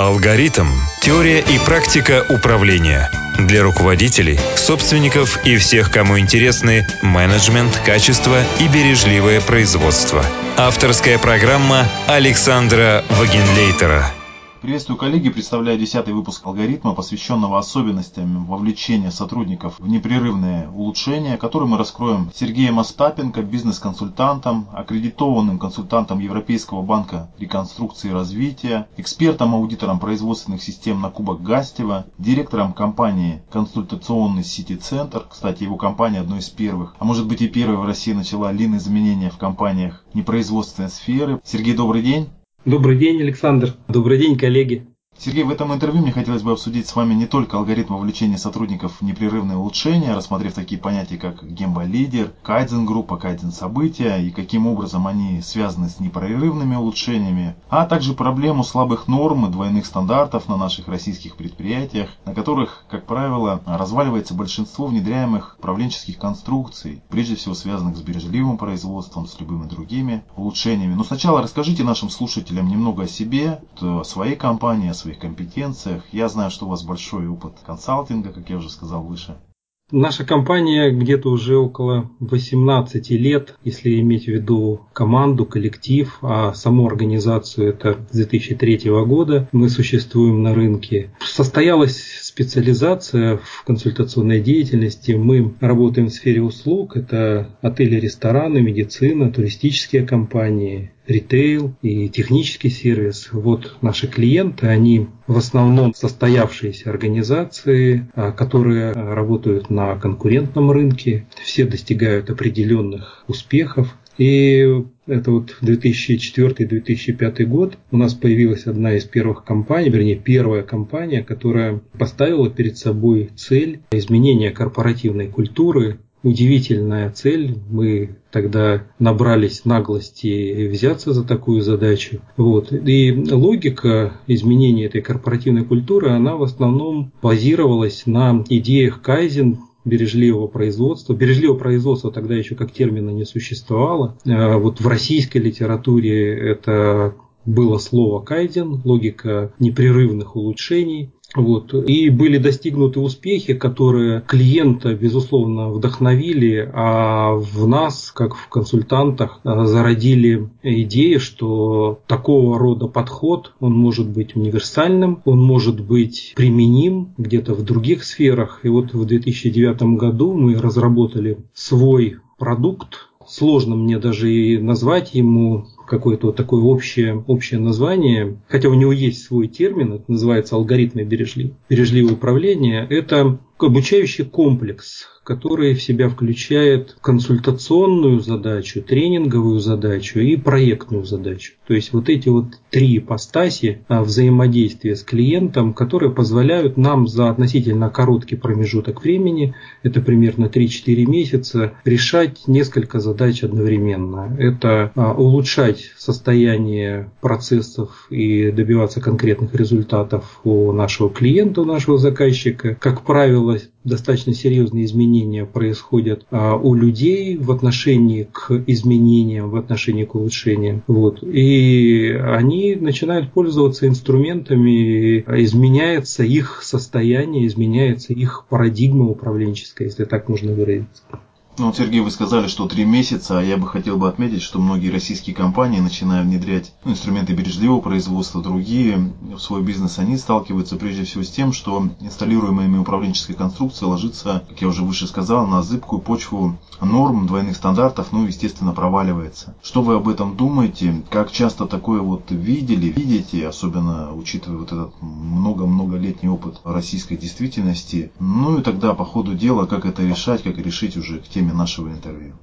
Алгоритм. Теория и практика управления. Для руководителей, собственников и всех, кому интересны менеджмент, качество и бережливое производство. Авторская программа Александра Вагенлейтера. Приветствую, коллеги! Представляю десятый выпуск алгоритма, посвященного особенностям вовлечения сотрудников в непрерывное улучшение, который мы раскроем Сергеем Остапенко, бизнес-консультантом, аккредитованным консультантом Европейского банка реконструкции и развития, экспертом-аудитором производственных систем на Кубок Гастева, директором компании «Консультационный Сити-центр». Кстати, его компания одной из первых, а может быть и первой в России начала лин-изменения в компаниях непроизводственной сферы. Сергей, добрый день! Добрый день, Александр. Добрый день, коллеги. Сергей, в этом интервью мне хотелось бы обсудить с вами не только алгоритм вовлечения сотрудников в непрерывное улучшение, рассмотрев такие понятия, как гемба-лидер, кайдзен-группа, кайдзен-события и каким образом они связаны с непрерывными улучшениями, а также проблему слабых норм и двойных стандартов на наших российских предприятиях, на которых, как правило, разваливается большинство внедряемых управленческих конструкций, прежде всего связанных с бережливым производством, с любыми другими улучшениями. Но сначала расскажите нашим слушателям немного о себе, о своей компании, о своей своих компетенциях. Я знаю, что у вас большой опыт консалтинга, как я уже сказал выше. Наша компания где-то уже около 18 лет, если иметь в виду команду, коллектив, а саму организацию это с 2003 года мы существуем на рынке. Состоялась специализация в консультационной деятельности. Мы работаем в сфере услуг, это отели, рестораны, медицина, туристические компании, ритейл и технический сервис. Вот наши клиенты, они в основном состоявшиеся организации, а, которые работают на конкурентном рынке, все достигают определенных успехов. И это вот 2004-2005 год у нас появилась одна из первых компаний, вернее первая компания, которая поставила перед собой цель изменения корпоративной культуры удивительная цель. Мы тогда набрались наглости взяться за такую задачу. Вот. И логика изменения этой корпоративной культуры, она в основном базировалась на идеях Кайзен, бережливого производства. Бережливого производства тогда еще как термина не существовало. А вот в российской литературе это было слово кайден, логика непрерывных улучшений. Вот. И были достигнуты успехи, которые клиента, безусловно, вдохновили, а в нас, как в консультантах, зародили идеи, что такого рода подход, он может быть универсальным, он может быть применим где-то в других сферах. И вот в 2009 году мы разработали свой продукт, сложно мне даже и назвать ему какое-то вот такое общее, общее название, хотя у него есть свой термин, это называется алгоритмы бережливого, бережливого управления, это обучающий комплекс, который в себя включает консультационную задачу, тренинговую задачу и проектную задачу. То есть вот эти вот три ипостаси а, взаимодействия с клиентом, которые позволяют нам за относительно короткий промежуток времени, это примерно 3-4 месяца, решать несколько задач одновременно. Это а, улучшать состояние процессов и добиваться конкретных результатов у нашего клиента, у нашего заказчика. Как правило, достаточно серьезные изменения происходят а, у людей в отношении к изменениям, в отношении к улучшениям. Вот. И они начинают пользоваться инструментами, изменяется их состояние, изменяется их парадигма управленческая, если так можно выразиться. Ну, вот, Сергей, вы сказали, что три месяца, а я бы хотел бы отметить, что многие российские компании, начиная внедрять ну, инструменты бережливого производства, другие в свой бизнес, они сталкиваются прежде всего с тем, что инсталируемая ими управленческая конструкция ложится, как я уже выше сказал, на зыбкую почву норм, двойных стандартов, ну, естественно, проваливается. Что вы об этом думаете? Как часто такое вот видели, видите, особенно учитывая вот этот много-многолетний опыт российской действительности? Ну и тогда по ходу дела, как это решать, как решить уже к теме теме нашего интервью.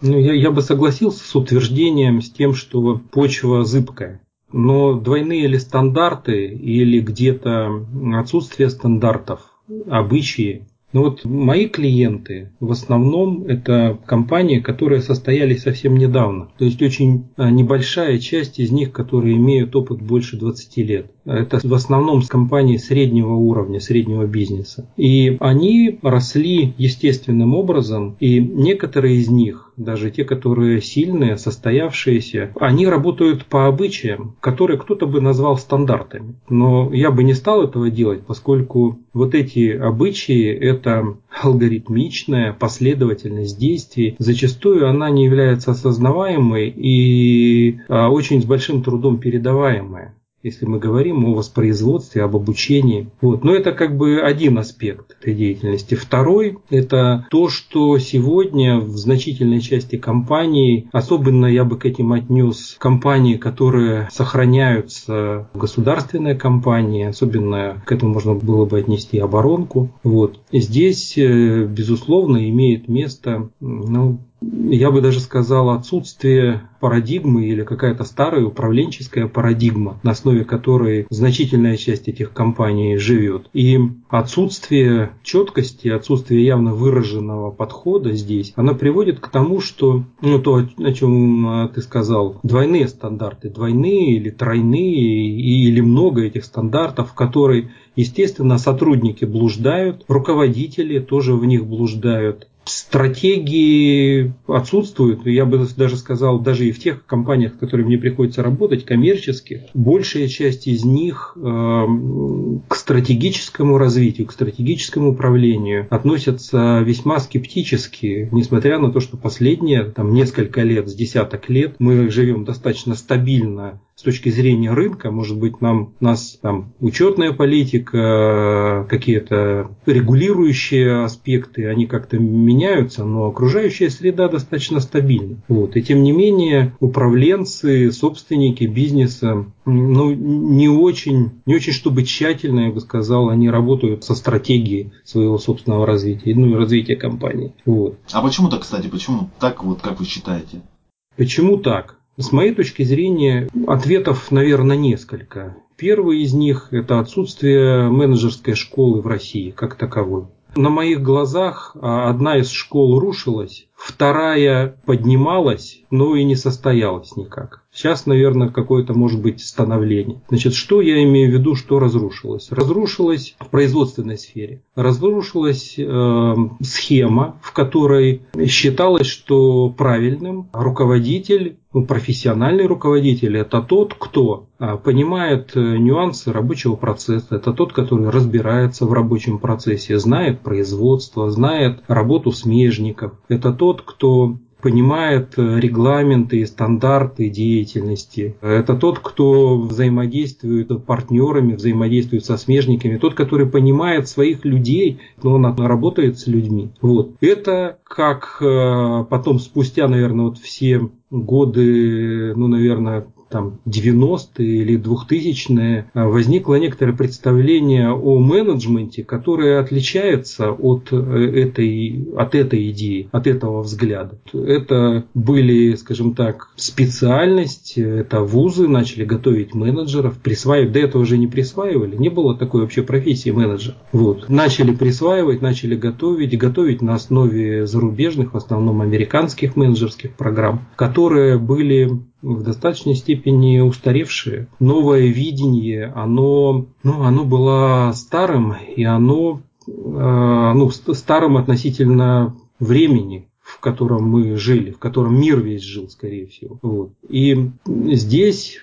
Ну, я, я бы согласился с утверждением, с тем, что почва зыбкая. Но двойные ли стандарты или где-то отсутствие стандартов, обычаи ну вот мои клиенты в основном это компании, которые состоялись совсем недавно. То есть очень а, небольшая часть из них, которые имеют опыт больше 20 лет. Это в основном компании среднего уровня, среднего бизнеса. И они росли естественным образом, и некоторые из них даже те, которые сильные, состоявшиеся, они работают по обычаям, которые кто-то бы назвал стандартами. Но я бы не стал этого делать, поскольку вот эти обычаи – это алгоритмичная последовательность действий. Зачастую она не является осознаваемой и а, очень с большим трудом передаваемая если мы говорим о воспроизводстве, об обучении. Вот. Но это как бы один аспект этой деятельности. Второй – это то, что сегодня в значительной части компаний, особенно я бы к этим отнес компании, которые сохраняются, государственные компании, особенно к этому можно было бы отнести оборонку. Вот. Здесь, э, безусловно, имеет место ну, я бы даже сказал, отсутствие парадигмы или какая-то старая управленческая парадигма, на основе которой значительная часть этих компаний живет. И отсутствие четкости, отсутствие явно выраженного подхода здесь, оно приводит к тому, что, ну, то, о чем а, ты сказал, двойные стандарты, двойные или тройные, или много этих стандартов, которые Естественно, сотрудники блуждают, руководители тоже в них блуждают стратегии отсутствуют. Я бы даже сказал, даже и в тех компаниях, с которыми мне приходится работать, коммерческих, большая часть из них э, к стратегическому развитию, к стратегическому управлению относятся весьма скептически, несмотря на то, что последние там, несколько лет, с десяток лет мы живем достаточно стабильно с точки зрения рынка, может быть, нам, нас там учетная политика, какие-то регулирующие аспекты, они как-то меняются, но окружающая среда достаточно стабильна. Вот. И тем не менее, управленцы, собственники бизнеса, ну, не очень, не очень, чтобы тщательно, я бы сказал, они работают со стратегией своего собственного развития, ну и развития компании. Вот. А почему так, кстати, почему так, вот как вы считаете? Почему так? С моей точки зрения, ответов, наверное, несколько. Первый из них – это отсутствие менеджерской школы в России как таковой. На моих глазах а, одна из школ рушилась, вторая поднималась, но и не состоялась никак. Сейчас, наверное, какое-то может быть становление. Значит, что я имею в виду, что разрушилось? Разрушилась в производственной сфере. Разрушилась э, схема, в которой считалось, что правильным руководитель ну, профессиональный руководитель – это тот, кто а, понимает э, нюансы рабочего процесса, это тот, который разбирается в рабочем процессе, знает производство, знает работу смежников, это тот, кто понимает э, регламенты и стандарты деятельности. Это тот, кто взаимодействует с партнерами, взаимодействует со смежниками, тот, который понимает своих людей, но он работает с людьми. Вот. Это как э, потом, спустя, наверное, вот все годы, ну, наверное, там 90-е или 2000-е а, возникло некоторое представление о менеджменте, которое отличается от э, этой, от этой идеи, от этого взгляда. Это были, скажем так, специальность, это вузы начали готовить менеджеров, присваивать, до этого уже не присваивали, не было такой вообще профессии менеджер. Вот. Начали присваивать, начали готовить, готовить на основе зарубежных, в основном американских менеджерских программ, которые были в достаточной степени устаревшие. Новое видение, оно, ну, оно было старым, и оно э, ну, старым относительно времени, в котором мы жили, в котором мир весь жил, скорее всего. Вот. И здесь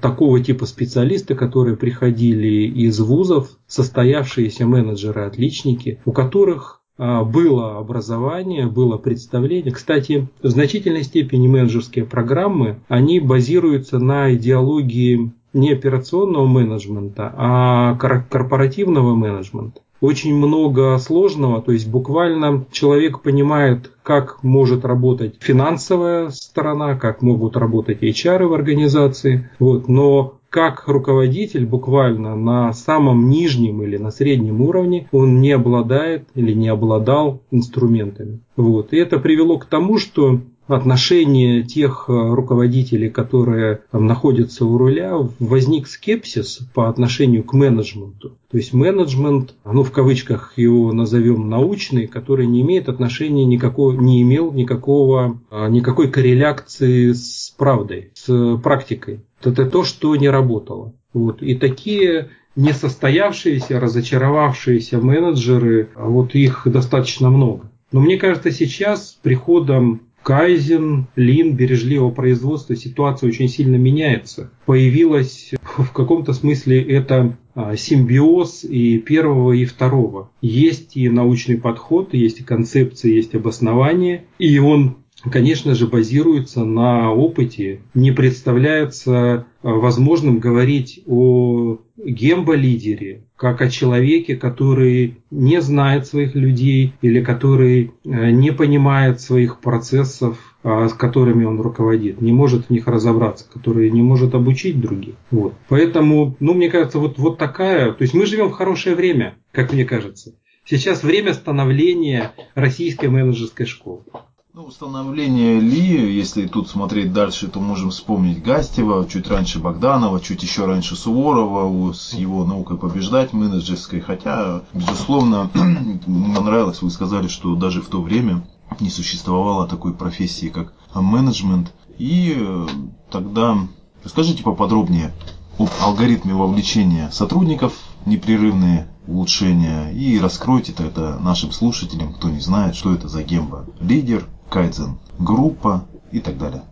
такого типа специалисты, которые приходили из вузов, состоявшиеся менеджеры, отличники, у которых было образование, было представление. Кстати, в значительной степени менеджерские программы, они базируются на идеологии не операционного менеджмента, а корпоративного менеджмента. Очень много сложного, то есть буквально человек понимает, как может работать финансовая сторона, как могут работать HR в организации, вот, но как руководитель буквально на самом нижнем или на среднем уровне он не обладает или не обладал инструментами. Вот. И это привело к тому, что отношении тех э, руководителей, которые там, находятся у руля, возник скепсис по отношению к менеджменту. То есть менеджмент, ну в кавычках его назовем научный, который не имеет отношения никакого, не имел никакого, а, никакой корреляции с правдой, с практикой. Это то, что не работало. Вот. И такие несостоявшиеся, разочаровавшиеся менеджеры, вот их достаточно много. Но мне кажется, сейчас с приходом Кайзен, Лин, бережливого производства ситуация очень сильно меняется. Появилась в каком-то смысле это а, симбиоз и первого, и второго. Есть и научный подход, есть и концепция, есть обоснование, и он конечно же, базируется на опыте. Не представляется а, возможным говорить о гембо-лидере, как о человеке, который не знает своих людей или который а, не понимает своих процессов, а, с которыми он руководит, не может в них разобраться, который не может обучить других. Вот. Поэтому, ну, мне кажется, вот, вот такая, то есть мы живем в хорошее время, как мне кажется. Сейчас время становления российской менеджерской школы. Ну, установление Ли, если тут смотреть дальше, то можем вспомнить Гастева, чуть раньше Богданова, чуть еще раньше Суворова с его наукой побеждать менеджерской. Хотя, безусловно, мне понравилось, вы сказали, что даже в то время не существовало такой профессии, как менеджмент. И э, тогда расскажите поподробнее об алгоритме вовлечения сотрудников, непрерывные улучшения, и раскройте тогда нашим слушателям, кто не знает, что это за гемба. Лидер, кайдзен, группа и так далее.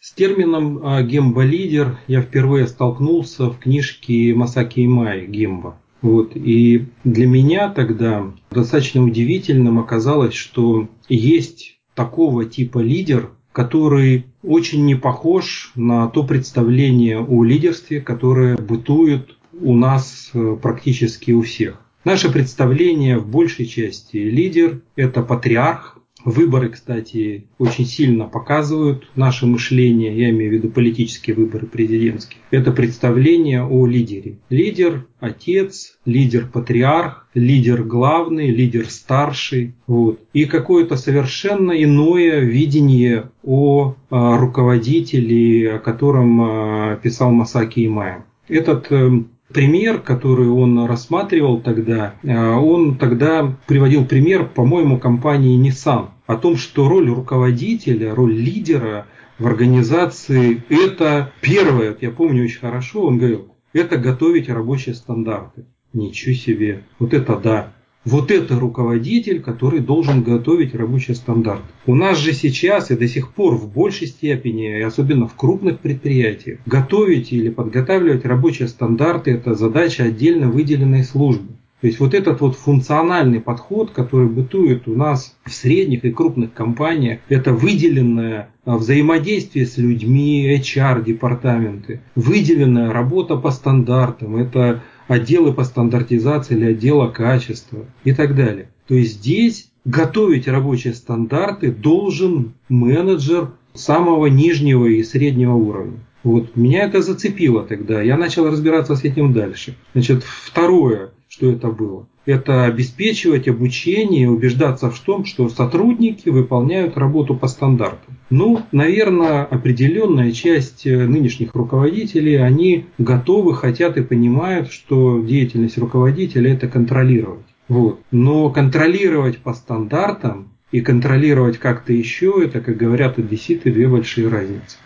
С термином а, гемба-лидер я впервые столкнулся в книжке Масаки Имай «Гемба». Вот. И для меня тогда достаточно удивительным оказалось, что есть такого типа лидер, который очень не похож на то представление о лидерстве, которое бытует у нас э, практически у всех. Наше представление в большей части лидер – это патриарх, Выборы, кстати, очень сильно показывают наше мышление, я имею в виду политические выборы президентские. Это представление о лидере. Лидер – отец, лидер – патриарх, лидер главный, лидер старший. Вот. И какое-то совершенно иное видение о а, руководителе, о котором а, писал Масаки Имая. Этот эм, пример, который он рассматривал тогда, э, он тогда приводил пример, по-моему, компании Nissan о том, что роль руководителя, роль лидера в организации – это первое, я помню очень хорошо, он говорил, это готовить рабочие стандарты. Ничего себе, вот это да. Вот это руководитель, который должен готовить рабочий стандарт. У нас же сейчас и до сих пор в большей степени, и особенно в крупных предприятиях, готовить или подготавливать рабочие стандарты – это задача отдельно выделенной службы. То есть вот этот вот функциональный подход, который бытует у нас в средних и крупных компаниях, это выделенное а, взаимодействие с людьми, HR-департаменты, выделенная работа по стандартам, это отделы по стандартизации или отдела качества и так далее. То есть здесь готовить рабочие стандарты должен менеджер самого нижнего и среднего уровня. Вот, меня это зацепило тогда, я начал разбираться с этим дальше. Значит, второе, что это было, это обеспечивать обучение, убеждаться в том, что сотрудники выполняют работу по стандартам. Ну, наверное, определенная часть э, нынешних руководителей, они готовы, хотят и понимают, что деятельность руководителя это контролировать. Вот. Но контролировать по стандартам и контролировать как-то еще, это, как говорят одесситы, две большие разницы.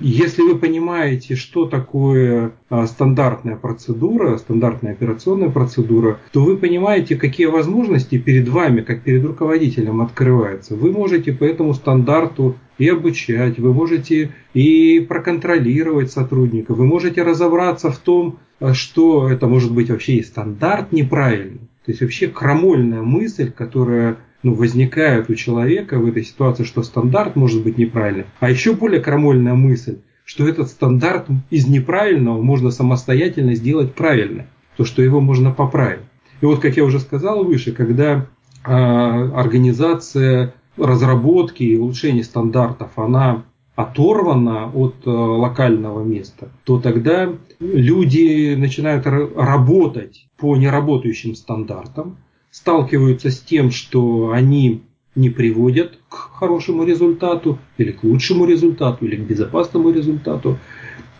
Если вы понимаете, что такое а, стандартная процедура, стандартная операционная процедура, то вы понимаете, какие возможности перед вами, как перед руководителем открываются. Вы можете по этому стандарту и обучать, вы можете и проконтролировать сотрудника, вы можете разобраться в том, а, что это может быть вообще и стандарт неправильный. То есть вообще крамольная мысль, которая ну, возникает у человека в этой ситуации, что стандарт может быть неправильным. А еще более крамольная мысль, что этот стандарт из неправильного можно самостоятельно сделать правильно, то, что его можно поправить. И вот, как я уже сказал выше, когда э, организация разработки и улучшения стандартов, она оторвана от э, локального места, то тогда люди начинают работать по неработающим стандартам, сталкиваются с тем, что они не приводят к хорошему результату, или к лучшему результату, или к безопасному результату,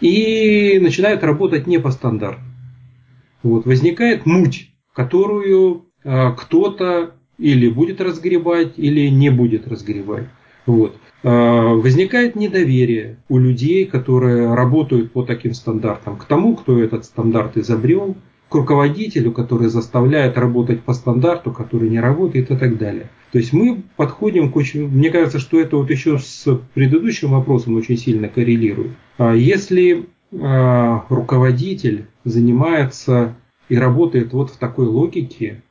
и начинают работать не по стандарту. Вот, возникает муть, которую а, кто-то или будет разгребать, или не будет разгребать. Вот. А, возникает недоверие у людей, которые работают по таким стандартам, к тому, кто этот стандарт изобрел, к руководителю, который заставляет работать по стандарту, который не работает и так далее. То есть мы подходим к очень... Мне кажется, что это вот еще с предыдущим вопросом очень сильно коррелирует. А если а, руководитель занимается и работает вот в такой логике,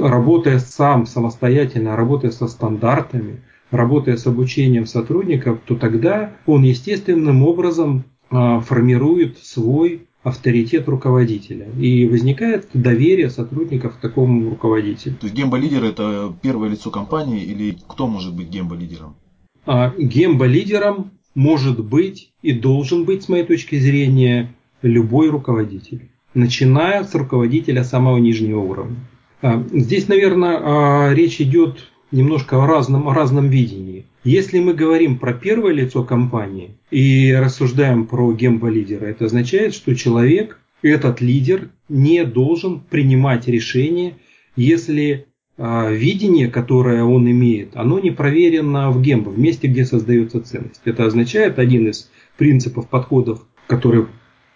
работая сам самостоятельно, работая со стандартами, работая с обучением сотрудников, то тогда он естественным образом а, формирует свой авторитет руководителя. И возникает доверие сотрудников к такому руководителю. То есть гембо-лидер это первое лицо компании или кто может быть гембо-лидером? А, гембо-лидером может быть и должен быть, с моей точки зрения, любой руководитель. Начиная с руководителя самого нижнего уровня. А, здесь, наверное, а, речь идет немножко о разном, о разном видении. Если мы говорим про первое лицо компании и рассуждаем про гембо-лидера, это означает, что человек, этот лидер, не должен принимать решения, если э, видение, которое он имеет, оно не проверено в гембо, в месте, где создается ценность. Это означает один из принципов подходов, которые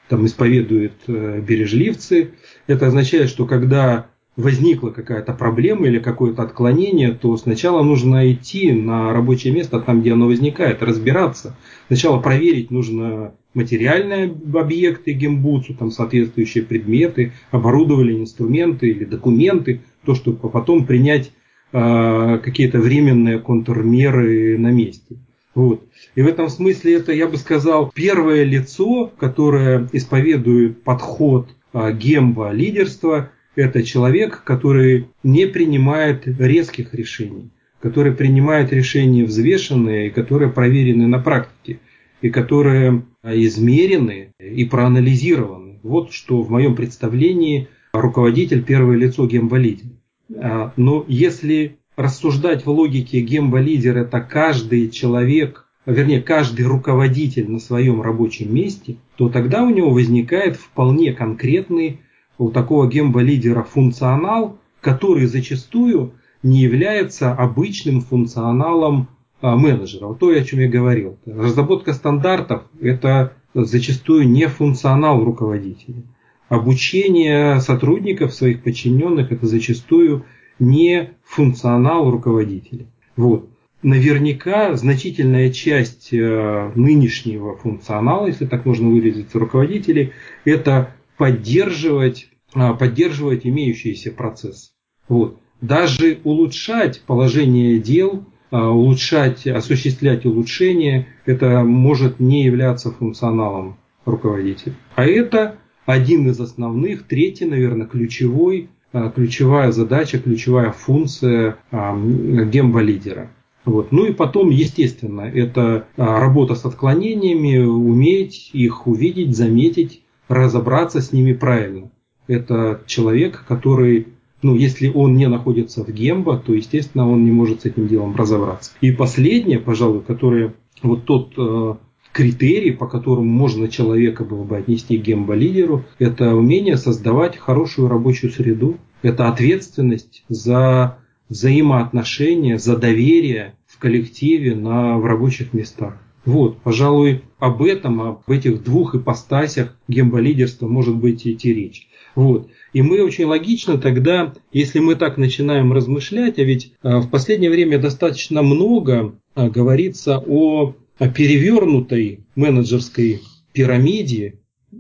там исповедуют э, бережливцы. Это означает, что когда возникла какая-то проблема или какое-то отклонение, то сначала нужно идти на рабочее место там, где оно возникает, разбираться. Сначала проверить нужно материальные объекты гембуцу, там соответствующие предметы, оборудование, инструменты или документы, то, чтобы потом принять э, какие-то временные контрмеры на месте. Вот. И в этом смысле это, я бы сказал, первое лицо, которое исповедует подход э, гемба лидерства – это человек, который не принимает резких решений, который принимает решения взвешенные, которые проверены на практике, и которые измерены и проанализированы. Вот что в моем представлении руководитель первое лицо гемболидера. А, но если рассуждать в логике гемболидер это каждый человек, вернее каждый руководитель на своем рабочем месте, то тогда у него возникает вполне конкретный у такого гембо-лидера функционал, который зачастую не является обычным функционалом а, менеджера. Вот то, о чем я говорил. Разработка стандартов – это зачастую не функционал руководителя. Обучение сотрудников, своих подчиненных – это зачастую не функционал руководителя. Вот. Наверняка значительная часть э, нынешнего функционала, если так можно выразиться, руководителей, это поддерживать, поддерживать имеющиеся процессы. Вот. Даже улучшать положение дел, а, улучшать, осуществлять улучшения, это может не являться функционалом руководителя. А это один из основных, третий, наверное, ключевой, а, ключевая задача, ключевая функция гембо-лидера. Вот. Ну и потом, естественно, это работа с отклонениями, уметь их увидеть, заметить, разобраться с ними правильно. Это человек, который, ну, если он не находится в гембо, то, естественно, он не может с этим делом разобраться. И последнее, пожалуй, которое вот тот э, критерий, по которому можно человека было бы отнести к гембо-лидеру, это умение создавать хорошую рабочую среду, это ответственность за взаимоотношения, за доверие в коллективе на, в рабочих местах. Вот, пожалуй, об этом, об этих двух ипостасях гемболидерства может быть идти речь. Вот. И мы очень логично тогда, если мы так начинаем размышлять, а ведь а, в последнее время достаточно много а, говорится о, перевернутой менеджерской пирамиде,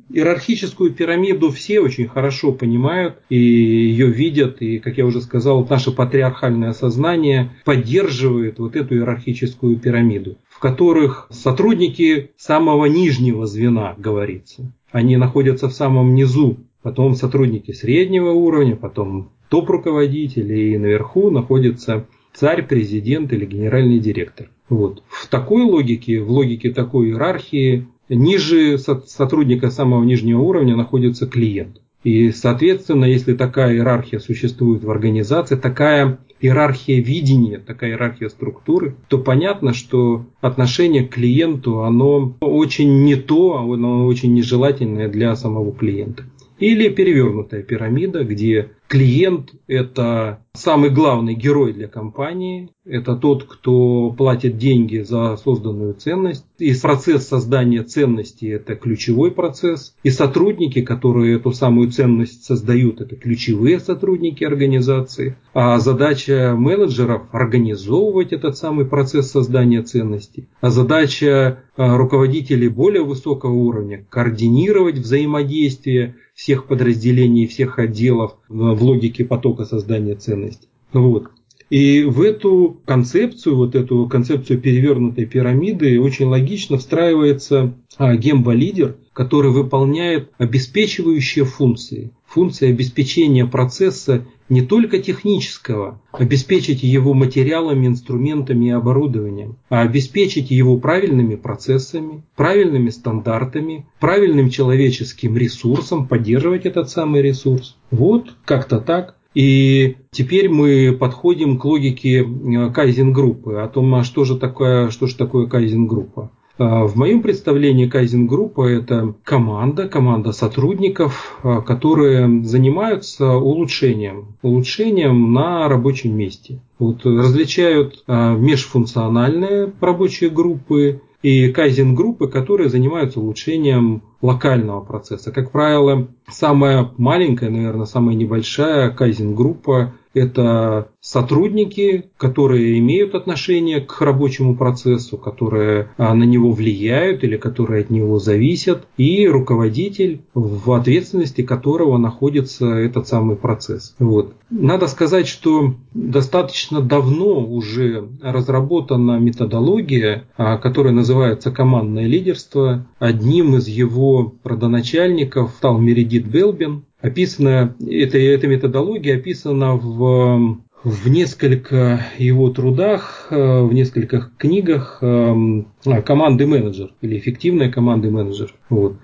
Иерархическую пирамиду все очень хорошо понимают и ее видят, и, как я уже сказал, наше патриархальное сознание поддерживает вот эту иерархическую пирамиду, в которых сотрудники самого нижнего звена, говорится. Они находятся в самом низу, потом сотрудники среднего уровня, потом топ-руководители, и наверху находится царь, президент или генеральный директор. Вот. В такой логике, в логике такой иерархии ниже сотрудника самого нижнего уровня находится клиент. И, соответственно, если такая иерархия существует в организации, такая иерархия видения, такая иерархия структуры, то понятно, что отношение к клиенту, оно очень не то, оно очень нежелательное для самого клиента. Или перевернутая пирамида, где клиент – это самый главный герой для компании, это тот, кто платит деньги за созданную ценность, И процесс создания ценности – это ключевой процесс. И сотрудники, которые эту самую ценность создают, это ключевые сотрудники организации. А задача менеджеров – организовывать этот самый процесс создания ценности. А задача а, руководителей более высокого уровня – координировать взаимодействие всех подразделений, всех отделов в логике потока создания ценностей. Вот. И в эту концепцию, вот эту концепцию перевернутой пирамиды очень логично встраивается а, гембо-лидер, который выполняет обеспечивающие функции. Функции обеспечения процесса не только технического, обеспечить его материалами, инструментами и оборудованием, а обеспечить его правильными процессами, правильными стандартами, правильным человеческим ресурсом, поддерживать этот самый ресурс. Вот как-то так. И теперь мы подходим к логике э, кайзен-группы, о том, а что же такое, что же такое кайзен-группа. А, в моем представлении кайзен-группа – это команда, команда сотрудников, а, которые занимаются улучшением, улучшением на рабочем месте. Вот, различают а, межфункциональные рабочие группы и кайзен-группы, которые занимаются улучшением локального процесса. Как правило, самая маленькая, наверное, самая небольшая кайзен-группа это сотрудники, которые имеют отношение к рабочему процессу, которые а, на него влияют или которые от него зависят, и руководитель, в ответственности которого находится этот самый процесс. Вот. Надо сказать, что достаточно давно уже разработана методология, а, которая называется командное лидерство. Одним из его родоначальников стал Мередит Белбин, описана, эта, эта методология описана в, в несколько его трудах, э, в нескольких книгах э, команды менеджер или эффективная команды менеджер. Вот.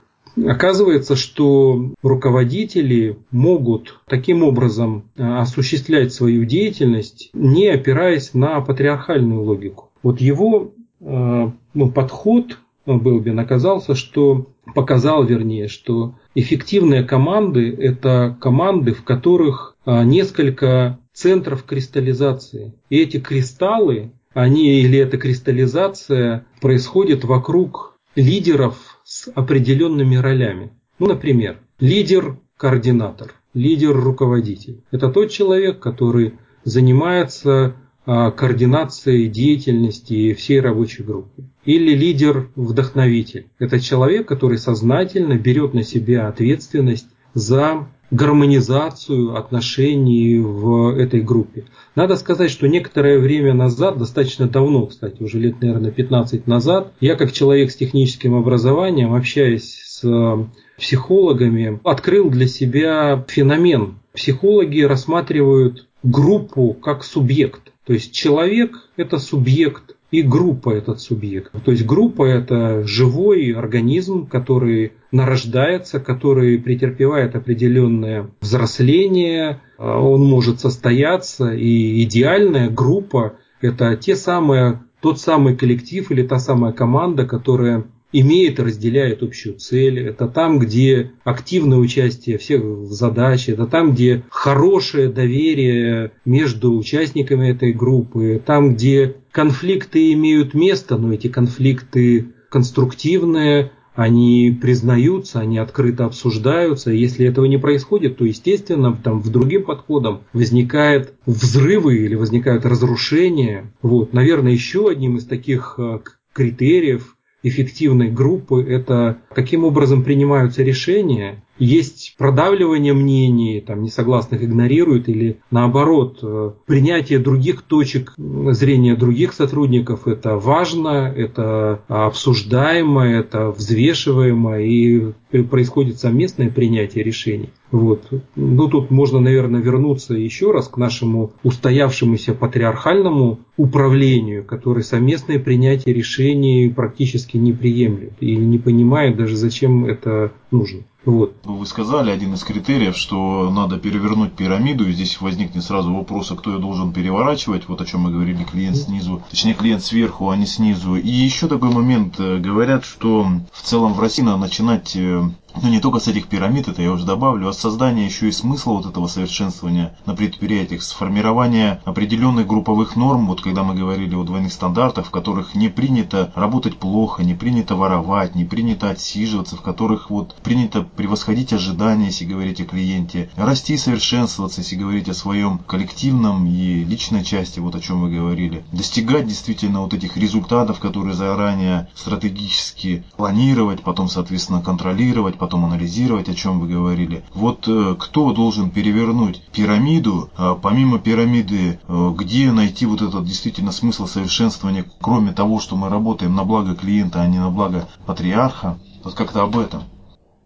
Оказывается, что руководители могут таким образом э, осуществлять свою деятельность, не опираясь на патриархальную логику. Вот его ну, подход Белбин оказался, что показал, вернее, что эффективные команды – это команды, в которых а, несколько центров кристаллизации. И эти кристаллы, они или эта кристаллизация происходит вокруг лидеров с определенными ролями. Ну, например, лидер-координатор, лидер-руководитель. Это тот человек, который занимается а, координацией деятельности всей рабочей группы. Или лидер-вдохновитель. Это человек, который сознательно берет на себя ответственность за гармонизацию отношений в этой группе. Надо сказать, что некоторое время назад, достаточно давно, кстати, уже лет, наверное, 15 назад, я как человек с техническим образованием, общаясь с психологами, открыл для себя феномен. Психологи рассматривают группу как субъект. То есть человек – это субъект, и группа этот субъект. То есть группа это живой организм, который нарождается, который претерпевает определенное взросление, он может состояться, и идеальная группа это те самые, тот самый коллектив или та самая команда, которая имеет и разделяет общую цель. Это там, где активное участие всех в задаче, это там, где хорошее доверие между участниками этой группы, там, где конфликты имеют место, но эти конфликты конструктивные, они признаются, они открыто обсуждаются. Если этого не происходит, то, естественно, там в другим подходом возникают взрывы или возникают разрушения. Вот. Наверное, еще одним из таких э, критериев эффективной группы – это каким образом принимаются решения, есть продавливание мнений, там, несогласных игнорируют или наоборот, э, принятие других точек зрения других сотрудников – это важно, это обсуждаемо, это взвешиваемо и происходит совместное принятие решений. Вот. Ну, тут можно, наверное, вернуться еще раз к нашему устоявшемуся патриархальному управлению, который совместное принятие решений практически не приемлет и не понимает даже, зачем это нужно. Вот. Ну, вы сказали один из критериев, что надо перевернуть пирамиду, и здесь возникнет сразу вопрос, а кто ее должен переворачивать, вот о чем мы говорили, клиент снизу, точнее клиент сверху, а не снизу. И еще такой момент, э, говорят, что в целом в России надо начинать э, но не только с этих пирамид, это я уже добавлю, а создание еще и смысла вот этого совершенствования. На предприятиях, сформирование определенных групповых норм, вот когда мы говорили о двойных стандартах, в которых не принято работать плохо, не принято воровать, не принято отсиживаться, в которых вот принято превосходить ожидания, если говорить о клиенте, расти и совершенствоваться, если говорить о своем коллективном и личной части, вот о чем вы говорили, достигать действительно вот этих результатов, которые заранее стратегически планировать, потом, соответственно, контролировать, потом анализировать, о чем вы говорили. Вот э, кто должен перевернуть пирамиду, э, помимо пирамиды, э, где найти вот этот действительно смысл совершенствования, кроме того, что мы работаем на благо клиента, а не на благо патриарха? Вот как-то об этом.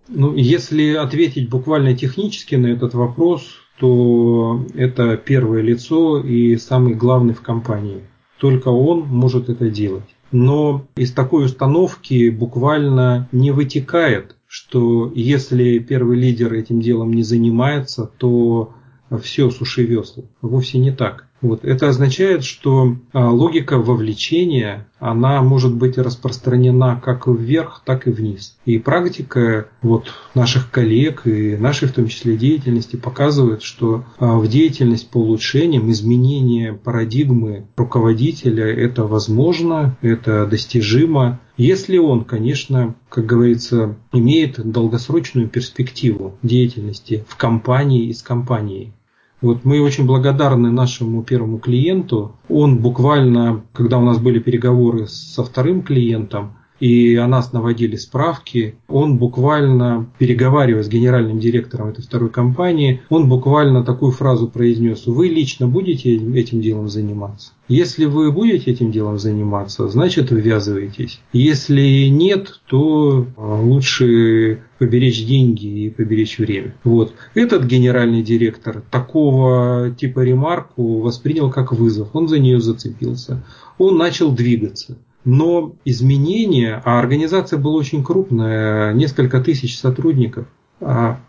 Ну, если ответить буквально технически на этот вопрос, то это первое лицо и самый главный в компании. Только он может это делать. Но из такой установки буквально не вытекает что если первый лидер этим делом не занимается, то все суши весла. Вовсе не так. Вот. Это означает, что а, логика вовлечения, она может быть распространена как вверх, так и вниз. И практика вот, наших коллег и нашей в том числе деятельности показывает, что а, в деятельность по улучшениям, изменение парадигмы руководителя это возможно, это достижимо, если он, конечно, как говорится, имеет долгосрочную перспективу деятельности в компании и с компанией. Вот мы очень благодарны нашему первому клиенту. Он буквально, когда у нас были переговоры со вторым клиентом, и о нас наводили справки. Он буквально, переговаривая с генеральным директором этой второй компании, он буквально такую фразу произнес, вы лично будете этим делом заниматься? Если вы будете этим делом заниматься, значит ввязываетесь. Если нет, то а, лучше поберечь деньги и поберечь время. Вот. Этот генеральный директор такого типа ремарку воспринял как вызов. Он за нее зацепился. Он начал двигаться. Но изменения, а организация была очень крупная, несколько тысяч сотрудников, а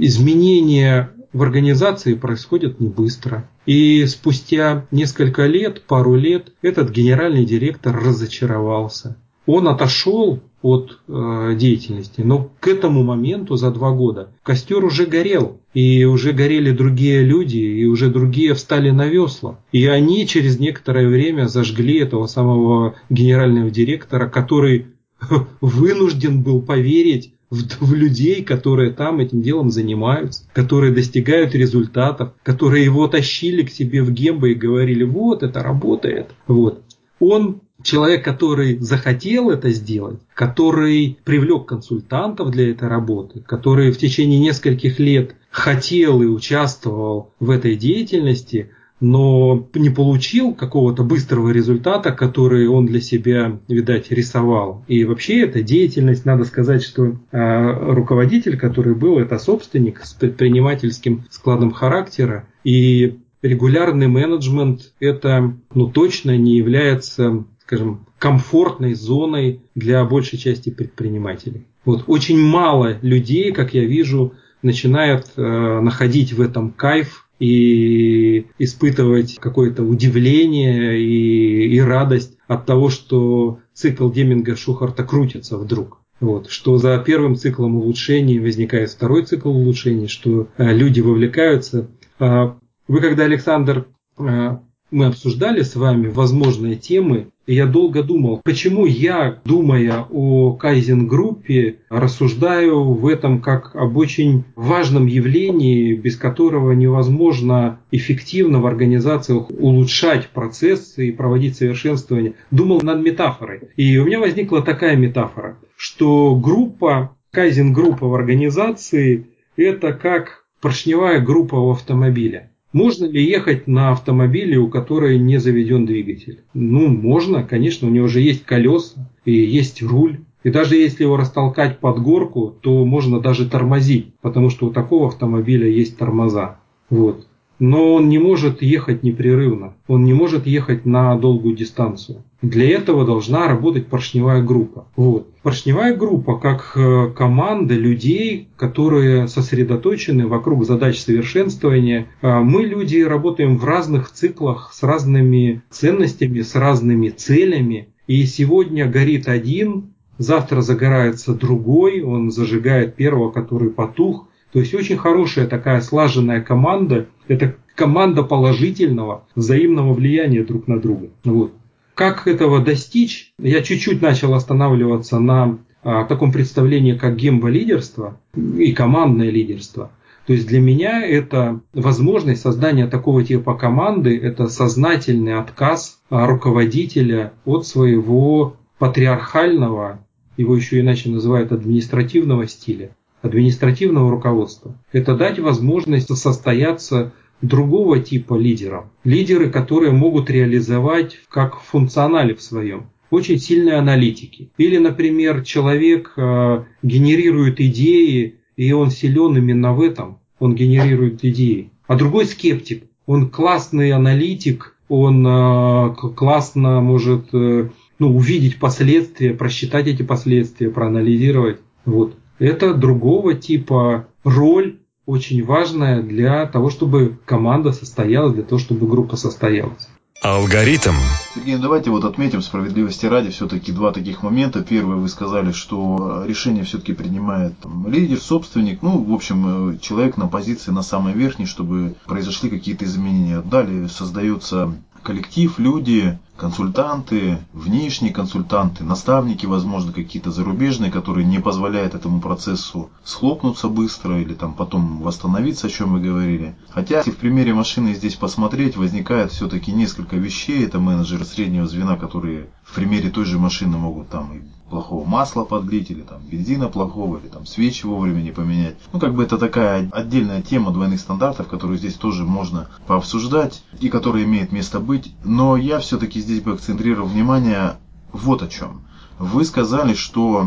изменения в организации происходят не быстро. И спустя несколько лет, пару лет, этот генеральный директор разочаровался. Он отошел от э, деятельности. Но к этому моменту, за два года, костер уже горел. И уже горели другие люди, и уже другие встали на весла. И они через некоторое время зажгли этого самого генерального директора, который вынужден был поверить в, в людей, которые там этим делом занимаются, которые достигают результатов, которые его тащили к себе в гембо и говорили, вот это работает. Вот. Он человек, который захотел это сделать, который привлек консультантов для этой работы, который в течение нескольких лет хотел и участвовал в этой деятельности, но не получил какого-то быстрого результата, который он для себя, видать, рисовал. И вообще эта деятельность, надо сказать, что э, руководитель, который был, это собственник с предпринимательским складом характера. И регулярный менеджмент это ну, точно не является скажем, комфортной зоной для большей части предпринимателей. Вот очень мало людей, как я вижу, начинают э, находить в этом кайф и испытывать какое-то удивление и, и радость от того, что цикл Деминга Шухарта крутится вдруг. Вот, что за первым циклом улучшений возникает второй цикл улучшений, что э, люди вовлекаются. Э, вы когда, Александр, э, мы обсуждали с вами возможные темы, и я долго думал, почему я, думая о кайзен-группе, рассуждаю в этом как об очень важном явлении, без которого невозможно эффективно в организациях улучшать процессы и проводить совершенствование. Думал над метафорой. И у меня возникла такая метафора, что группа, кайзен-группа в организации – это как поршневая группа в автомобиле. Можно ли ехать на автомобиле, у которой не заведен двигатель? Ну, можно, конечно, у него же есть колеса и есть руль. И даже если его растолкать под горку, то можно даже тормозить, потому что у такого автомобиля есть тормоза. Вот но он не может ехать непрерывно, он не может ехать на долгую дистанцию. Для этого должна работать поршневая группа. Вот. Поршневая группа как э, команда людей, которые сосредоточены вокруг задач совершенствования. А мы, люди, работаем в разных циклах с разными ценностями, с разными целями. И сегодня горит один завтра загорается другой, он зажигает первого, который потух. То есть очень хорошая такая слаженная команда. Это команда положительного взаимного влияния друг на друга. Вот. Как этого достичь? Я чуть-чуть начал останавливаться на а, таком представлении, как гембо-лидерство и командное лидерство. То есть для меня это возможность создания такого типа команды, это сознательный отказ руководителя от своего патриархального, его еще иначе называют административного стиля, административного руководства. Это дать возможность состояться другого типа лидерам. Лидеры, которые могут реализовать как в функционале в своем. Очень сильные аналитики. Или, например, человек э, генерирует идеи, и он силен именно в этом. Он генерирует идеи. А другой скептик. Он классный аналитик, он э, классно может э, ну, увидеть последствия, просчитать эти последствия, проанализировать. Вот. Это другого типа роль, очень важная для того, чтобы команда состоялась, для того, чтобы группа состоялась. Алгоритм. Сергей, ну давайте вот отметим справедливости ради все-таки два таких момента. Первое, вы сказали, что решение все-таки принимает там, лидер, собственник, ну, в общем, э, человек на позиции на самой верхней, чтобы произошли какие-то изменения. Далее создается коллектив, люди, консультанты, внешние консультанты, наставники, возможно, какие-то зарубежные, которые не позволяют этому процессу схлопнуться быстро или там потом восстановиться, о чем вы говорили. Хотя, если в примере машины здесь посмотреть, возникает все-таки несколько вещей. Это менеджеры среднего звена, которые в примере той же машины могут там и плохого масла подлить, или там бензина плохого, или там свечи вовремя не поменять. Ну, как бы это такая отдельная тема двойных стандартов, которую здесь тоже можно пообсуждать и которая имеет место быть. Но я все-таки здесь бы акцентрировал внимание вот о чем. Вы сказали, что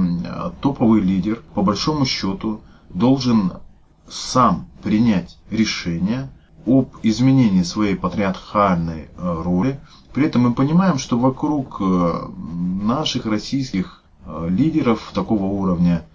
топовый лидер, по большому счету, должен сам принять решение об изменении своей патриархальной э, роли. При этом мы понимаем, что вокруг э, наших российских Э, лидеров такого уровня.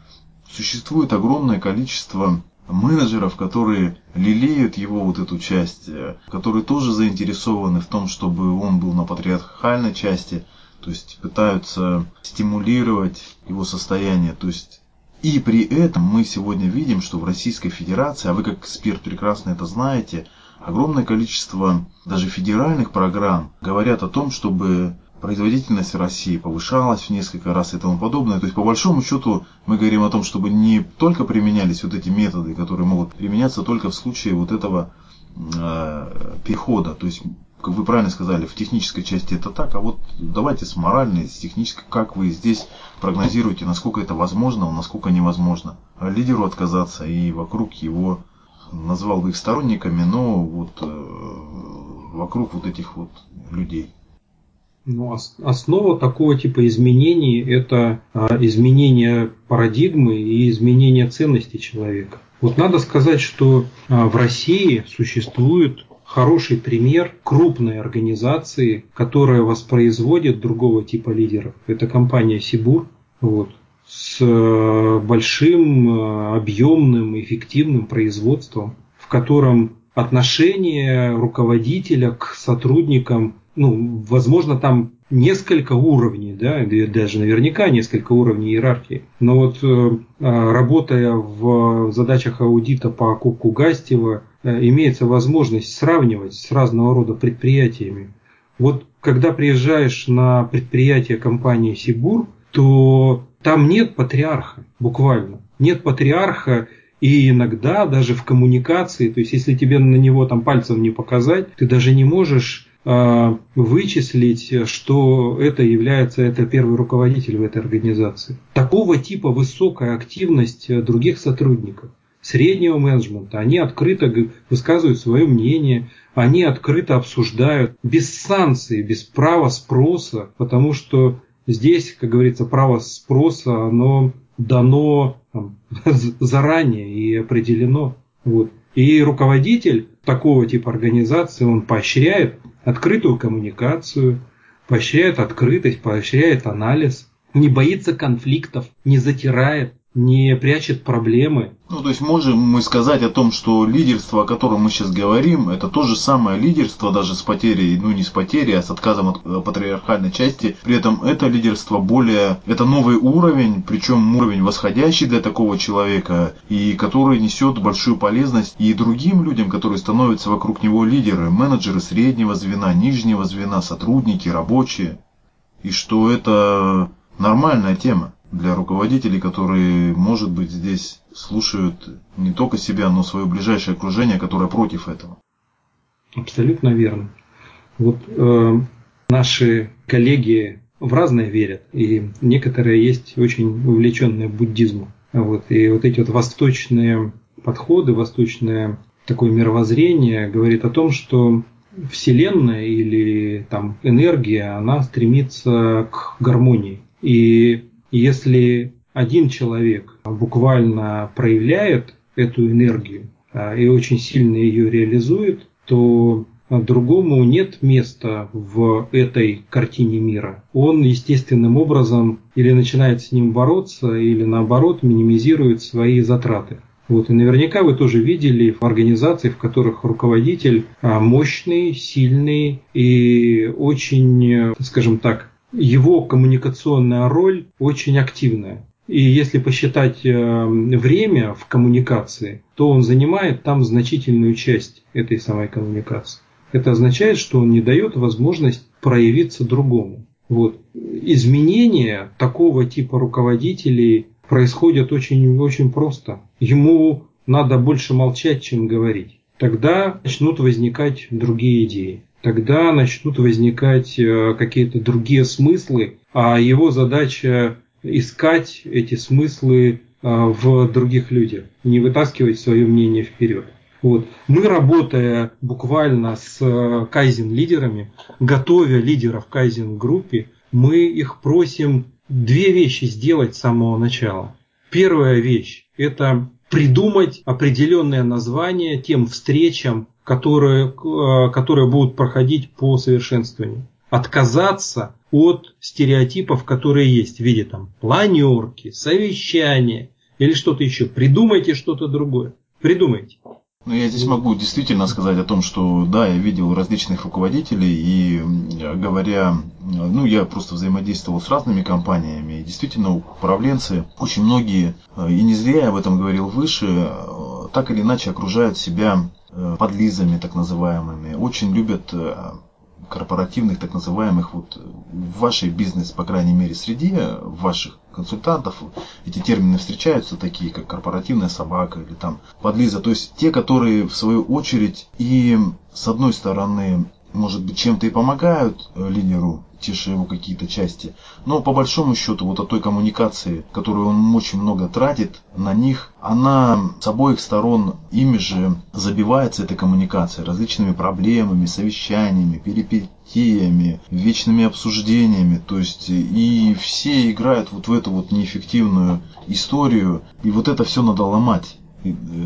Существует огромное количество менеджеров, которые лелеют его вот эту часть, э, которые тоже заинтересованы в том, чтобы он был на патриархальной части, то есть пытаются стимулировать его состояние. То есть и при этом мы сегодня видим, что в Российской Федерации, а вы как эксперт прекрасно это знаете, огромное количество даже федеральных программ говорят о том, чтобы производительность России повышалась в несколько раз и тому подобное. То есть, по большому счету, мы говорим о том, чтобы не только применялись вот эти методы, которые могут применяться только в случае вот этого э, перехода. То есть, как вы правильно сказали, в технической части это так, а вот давайте с моральной, с технической, как вы здесь прогнозируете, насколько это возможно, насколько невозможно. Лидеру отказаться и вокруг его, назвал бы их сторонниками, но вот э, вокруг вот этих вот людей. Ну, основа такого типа изменений – это а, изменение парадигмы и изменение ценностей человека. Вот надо сказать, что а, в России существует хороший пример крупной организации, которая воспроизводит другого типа лидеров. Это компания Сибур. Вот, с а, большим, объемным, эффективным производством, в котором отношение руководителя к сотрудникам ну, возможно, там несколько уровней, да, даже наверняка несколько уровней иерархии. Но вот э, а, работая в задачах аудита по кубку Гастева, э, имеется возможность сравнивать с разного рода предприятиями. Вот когда приезжаешь на предприятие компании Сибур, то там нет патриарха, буквально. Нет патриарха, и иногда даже в коммуникации, то есть если тебе на него там пальцем не показать, ты даже не можешь Э, вычислить, что это является это первый руководитель в этой организации. Такого типа высокая активность других сотрудников среднего менеджмента, они открыто высказывают свое мнение, они открыто обсуждают без санкций, без права спроса, потому что здесь, как говорится, право спроса, оно дано заранее и определено. Вот. И руководитель такого типа организации, он поощряет открытую коммуникацию, поощряет открытость, поощряет анализ, не боится конфликтов, не затирает, не прячет проблемы. Ну, то есть можем мы сказать о том, что лидерство, о котором мы сейчас говорим, это то же самое лидерство, даже с потерей, ну не с потерей, а с отказом от э, патриархальной части. При этом это лидерство более, это новый уровень, причем уровень восходящий для такого человека, и который несет большую полезность и другим людям, которые становятся вокруг него лидеры, менеджеры среднего звена, нижнего звена, сотрудники, рабочие. И что это нормальная тема для руководителей, которые, может быть, здесь слушают не только себя, но свое ближайшее окружение, которое против этого. Абсолютно верно. Вот э, наши коллеги в разное верят, и некоторые есть очень увлеченные буддизмом. Вот, и вот эти вот восточные подходы, восточное такое мировоззрение говорит о том, что Вселенная или там энергия, она стремится к гармонии. И если один человек буквально проявляет эту энергию а, и очень сильно ее реализует, то другому нет места в этой картине мира. Он естественным образом или начинает с ним бороться, или наоборот минимизирует свои затраты. Вот, и наверняка вы тоже видели в организации, в которых руководитель а, мощный, сильный и очень, скажем так, его коммуникационная роль очень активная. И если посчитать э, время в коммуникации, то он занимает там значительную часть этой самой коммуникации. Это означает, что он не дает возможность проявиться другому. Вот. Изменения такого типа руководителей происходят очень, очень просто. Ему надо больше молчать, чем говорить. Тогда начнут возникать другие идеи тогда начнут возникать э, какие-то другие смыслы, а его задача искать эти смыслы э, в других людях, не вытаскивать свое мнение вперед. Вот. Мы, работая буквально с э, кайзен-лидерами, готовя лидеров кайзен-группе, мы их просим две вещи сделать с самого начала. Первая вещь – это придумать определенное название тем встречам, которые, э, которые будут проходить по совершенствованию. Отказаться от стереотипов, которые есть в виде там планерки, совещания или что-то еще. Придумайте что-то другое. Придумайте. Ну, я здесь могу действительно сказать о том, что да, я видел различных руководителей, и говоря, ну, я просто взаимодействовал с разными компаниями, и действительно управленцы, очень многие, э, и не зря я об этом говорил выше, э, так или иначе окружают себя Э, подлизами так называемыми, очень любят э, корпоративных так называемых вот в вашей бизнес, по крайней мере, среде ваших консультантов эти термины встречаются такие, как корпоративная собака или там подлиза. То есть те, которые в свою очередь и с одной стороны может быть, чем-то и помогают э, лидеру, теша его какие-то части. Но по большому счету, вот от той коммуникации, которую он очень много тратит на них, она с обоих сторон ими же забивается эта коммуникация различными проблемами, совещаниями, перипетиями, вечными обсуждениями. То есть и все играют вот в эту вот неэффективную историю. И вот это все надо ломать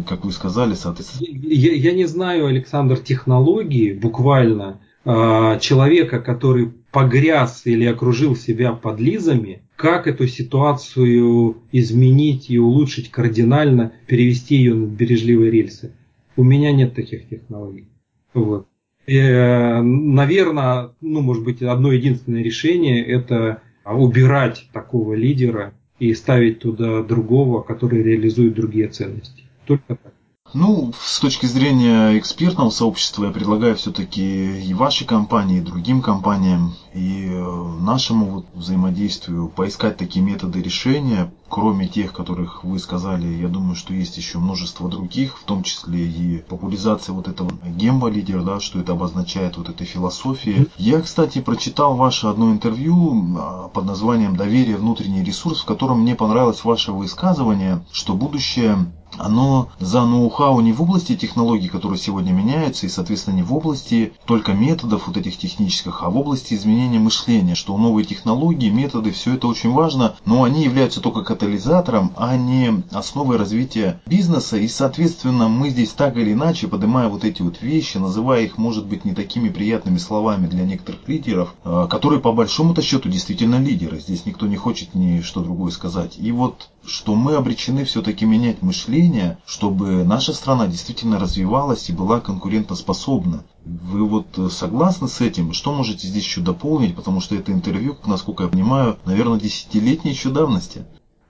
как вы сказали, соответственно. Я, я не знаю, Александр, технологии буквально э, человека, который погряз или окружил себя подлизами, как эту ситуацию изменить и улучшить кардинально, перевести ее на бережливые рельсы. У меня нет таких технологий. Вот. И, э, наверное, ну, может быть, одно единственное решение – это убирать такого лидера и ставить туда другого, который реализует другие ценности. Только так. Ну, с точки зрения экспертного сообщества, я предлагаю все-таки и вашей компании, и другим компаниям, и э, нашему вот взаимодействию поискать такие методы решения, кроме тех, которых вы сказали. Я думаю, что есть еще множество других, в том числе и популяризация вот этого гемба лидера, да, что это обозначает вот этой философии. Я, кстати, прочитал ваше одно интервью а, под названием «Доверие. Внутренний ресурс», в котором мне понравилось ваше высказывание, что будущее оно за ноу-хау не в области технологий, которые сегодня меняются, и, соответственно, не в области только методов вот этих технических, а в области изменения мышления, что новые технологии, методы, все это очень важно, но они являются только катализатором, а не основой развития бизнеса. И, соответственно, мы здесь так или иначе, поднимая вот эти вот вещи, называя их, может быть, не такими приятными словами для некоторых лидеров, э, которые по большому-то счету действительно лидеры. Здесь никто не хочет ни что другое сказать. И вот что мы обречены все-таки менять мышление, чтобы наша страна действительно развивалась и была конкурентоспособна. Вы вот согласны с этим? Что можете здесь еще дополнить? Потому что это интервью, насколько я понимаю, наверное, десятилетней еще давности.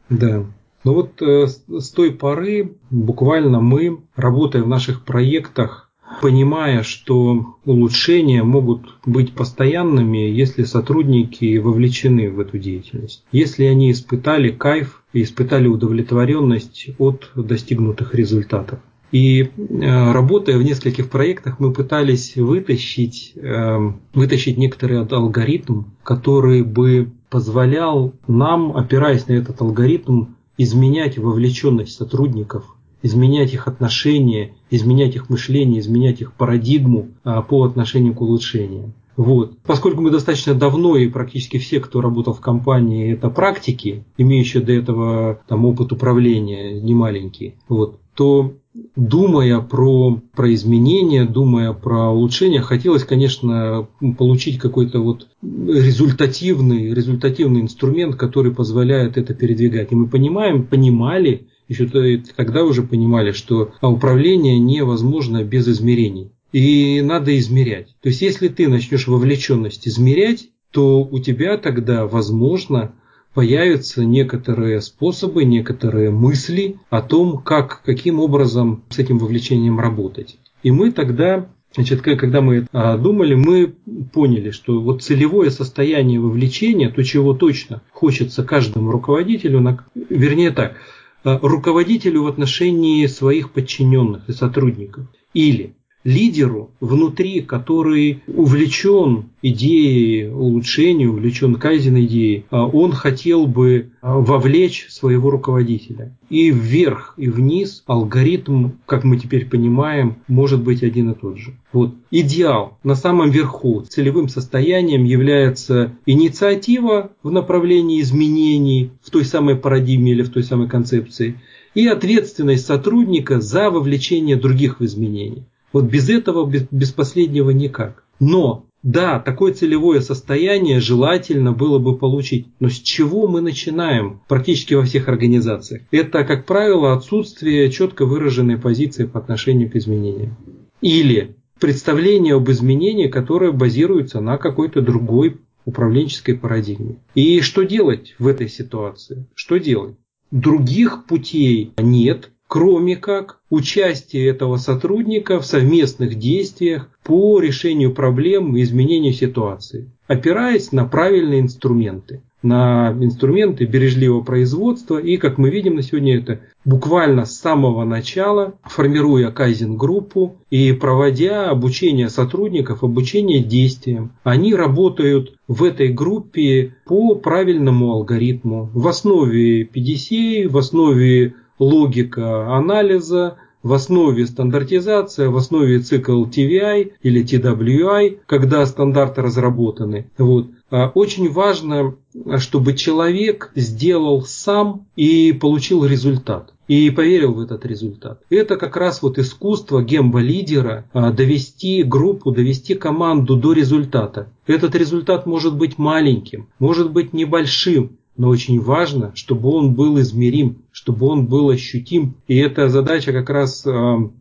Да. Ну вот э, с той поры буквально мы, работая в наших проектах, понимая, что улучшения могут быть постоянными, если сотрудники вовлечены в эту деятельность. Если они испытали кайф и испытали удовлетворенность от достигнутых результатов. И э, работая в нескольких проектах, мы пытались вытащить, э, вытащить некоторый алгоритм, который бы позволял нам, опираясь на этот алгоритм, изменять вовлеченность сотрудников изменять их отношения, изменять их мышление, изменять их парадигму а, по отношению к улучшению. Вот. Поскольку мы достаточно давно и практически все, кто работал в компании, это практики, имеющие до этого там, опыт управления немаленький, вот, то думая про, про изменения, думая про улучшения, хотелось, конечно, получить какой-то вот результативный, результативный инструмент, который позволяет это передвигать. И мы понимаем, понимали, еще тогда уже понимали, что управление невозможно без измерений. И надо измерять. То есть, если ты начнешь вовлеченность измерять, то у тебя тогда, возможно, появятся некоторые способы, некоторые мысли о том, как, каким образом с этим вовлечением работать. И мы тогда Значит, когда мы думали, мы поняли, что вот целевое состояние вовлечения, то, чего точно хочется каждому руководителю, вернее так, Э, руководителю в отношении своих подчиненных и сотрудников. Или лидеру внутри, который увлечен идеей улучшения, увлечен кайзен идеей, а он хотел бы а, вовлечь своего руководителя. И вверх, и вниз алгоритм, как мы теперь понимаем, может быть один и тот же. Вот. Идеал на самом верху целевым состоянием является инициатива в направлении изменений в той самой парадигме или в той самой концепции и ответственность сотрудника за вовлечение других в изменения. Вот без этого, без, без последнего никак. Но да, такое целевое состояние желательно было бы получить. Но с чего мы начинаем практически во всех организациях? Это, как правило, отсутствие четко выраженной позиции по отношению к изменениям. Или представление об изменении, которое базируется на какой-то другой управленческой парадигме. И что делать в этой ситуации? Что делать? Других путей нет, кроме как участие этого сотрудника в совместных действиях по решению проблем и изменению ситуации, опираясь на правильные инструменты на инструменты бережливого производства и, как мы видим на сегодня, это буквально с самого начала, формируя кайзен-группу и проводя обучение сотрудников, обучение действиям, они работают в этой группе по правильному алгоритму. В основе PDCA, в основе логика анализа, в основе стандартизация, в основе цикл TVI или TWI, когда стандарты разработаны. Вот. А очень важно, чтобы человек сделал сам и получил результат. И поверил в этот результат. Это как раз вот искусство гемба-лидера а, довести группу, довести команду до результата. Этот результат может быть маленьким, может быть небольшим, но очень важно, чтобы он был измерим, чтобы он был ощутим. И это задача как раз э,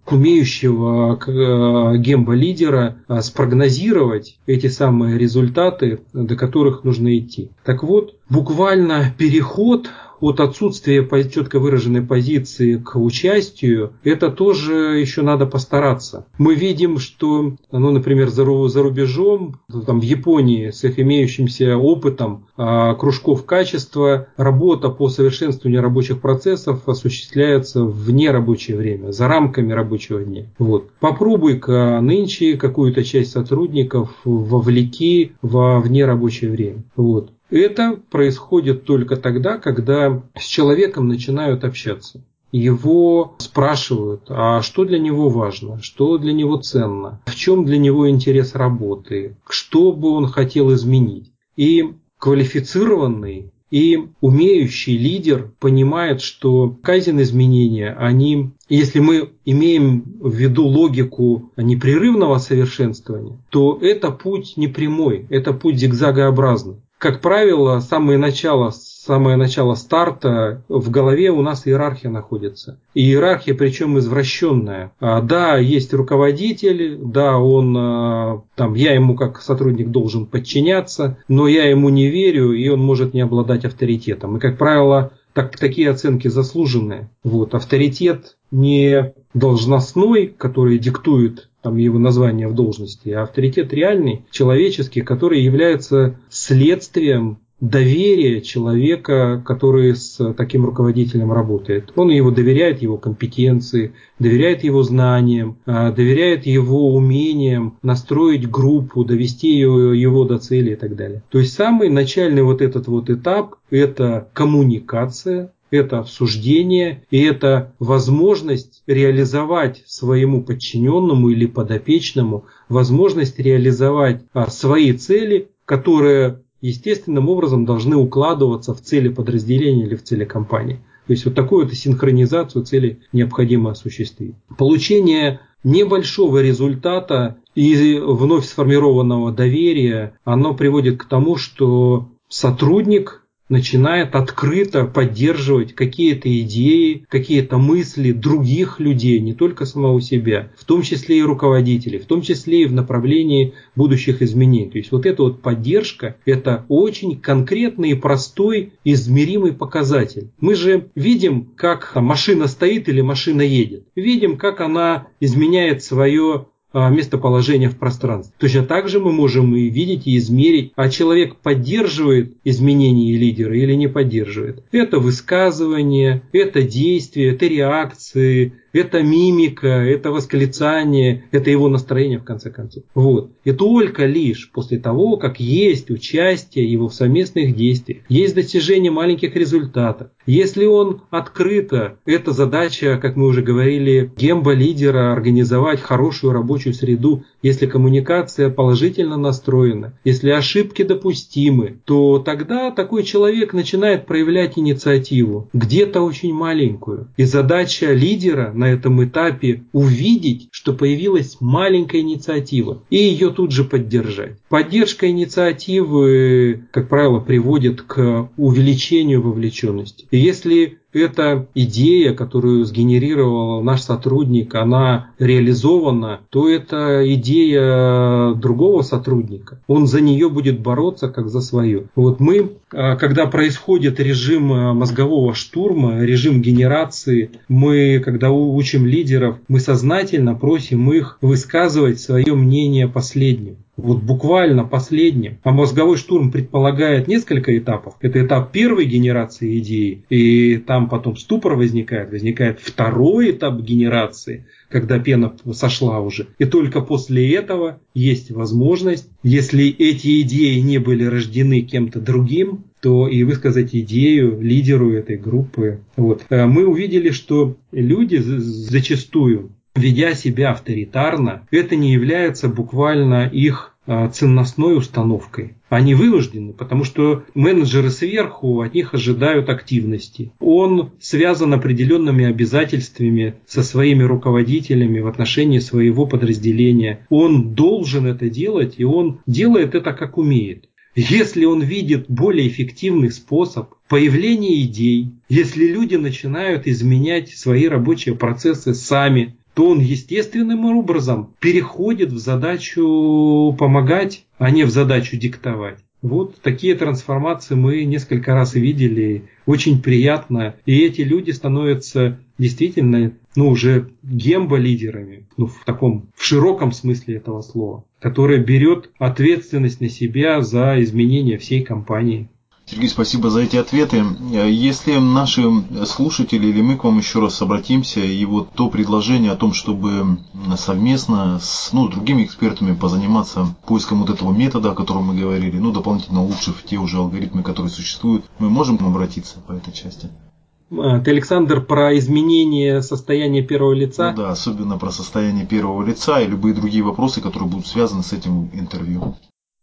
умеющего э, гемба-лидера э, спрогнозировать эти самые результаты, до которых нужно идти. Так вот, буквально переход от отсутствия четко выраженной позиции к участию, это тоже еще надо постараться. Мы видим, что, ну, например, за, за рубежом, там, в Японии, с их имеющимся опытом а, кружков качества, работа по совершенствованию рабочих процессов осуществляется в нерабочее время, за рамками рабочего дня. Вот. Попробуй-ка нынче какую-то часть сотрудников вовлеки во внерабочее время. Вот. Это происходит только тогда, когда с человеком начинают общаться. Его спрашивают, а что для него важно, что для него ценно, в чем для него интерес работы, что бы он хотел изменить. И квалифицированный И умеющий лидер понимает, что кайзен изменения, они, если мы имеем в виду логику непрерывного совершенствования, то это путь не прямой, это путь зигзагообразный. Как правило, самое начало самое начало старта в голове у нас иерархия находится. И иерархия причем извращенная. А, да, есть руководитель, да, он а, там, я ему как сотрудник должен подчиняться, но я ему не верю, и он может не обладать авторитетом. И, как правило, так, такие оценки заслуженные. Вот, авторитет не должностной, который диктует там его название в должности, а авторитет реальный, человеческий, который является следствием доверие человека, который с таким руководителем работает. Он его доверяет его компетенции, доверяет его знаниям, а, доверяет его умениям настроить группу, довести его, его до цели и так далее. То есть самый начальный вот этот вот этап – это коммуникация, это обсуждение и это возможность реализовать своему подчиненному или подопечному возможность реализовать а, свои цели, которые естественным образом должны укладываться в цели подразделения или в цели компании. То есть вот такую вот синхронизацию целей необходимо осуществить. Получение небольшого результата и вновь сформированного доверия, оно приводит к тому, что сотрудник начинает открыто поддерживать какие-то идеи, какие-то мысли других людей, не только самого себя, в том числе и руководителей, в том числе и в направлении будущих изменений. То есть вот эта вот поддержка – это очень конкретный и простой измеримый показатель. Мы же видим, как машина стоит или машина едет. Видим, как она изменяет свое а, местоположения в пространстве. Точно так же мы можем и видеть, и измерить, а человек поддерживает изменения лидера или не поддерживает. Это высказывание, это действие, это реакции, это мимика, это восклицание, это его настроение в конце концов. Вот. И только лишь после того, как есть участие его в совместных действиях, есть достижение маленьких результатов, если он открыто, это задача, как мы уже говорили, гемба лидера организовать хорошую рабочую среду, если коммуникация положительно настроена, если ошибки допустимы, то тогда такой человек начинает проявлять инициативу, где-то очень маленькую. И задача лидера на этом этапе увидеть, что появилась маленькая инициатива, и ее тут же поддержать. Поддержка инициативы, как правило, приводит к увеличению вовлеченности. И если эта идея, которую сгенерировал наш сотрудник, она реализована, то это идея другого сотрудника. Он за нее будет бороться как за свою. Вот мы, а, когда происходит режим а, мозгового штурма, режим генерации, мы, когда учим лидеров, мы сознательно просим их высказывать свое мнение последним вот буквально последним. А мозговой штурм предполагает несколько этапов. Это этап первой генерации идеи, и там потом ступор возникает, возникает второй этап генерации, когда пена сошла уже. И только после этого есть возможность, если эти идеи не были рождены кем-то другим, то и высказать идею лидеру этой группы. Вот. Э, мы увидели, что люди зачастую ведя себя авторитарно, это не является буквально их ценностной установкой. Они вынуждены, потому что менеджеры сверху от них ожидают активности. Он связан определенными обязательствами со своими руководителями в отношении своего подразделения. Он должен это делать, и он делает это как умеет. Если он видит более эффективный способ появления идей, если люди начинают изменять свои рабочие процессы сами, то он естественным образом переходит в задачу помогать, а не в задачу диктовать. Вот такие трансформации мы несколько раз видели. Очень приятно. И эти люди становятся действительно ну, уже гембо-лидерами, ну, в таком, в широком смысле этого слова, которая берет ответственность на себя за изменение всей компании. Сергей, спасибо за эти ответы. Если наши слушатели или мы к вам еще раз обратимся, и вот то предложение о том, чтобы совместно с ну, другими экспертами позаниматься поиском вот этого метода, о котором мы говорили, ну, дополнительно улучшив те уже алгоритмы, которые существуют, мы можем обратиться по этой части? А, ты, Александр, про изменение состояния первого лица? Ну да, особенно про состояние первого лица и любые другие вопросы, которые будут связаны с этим интервью.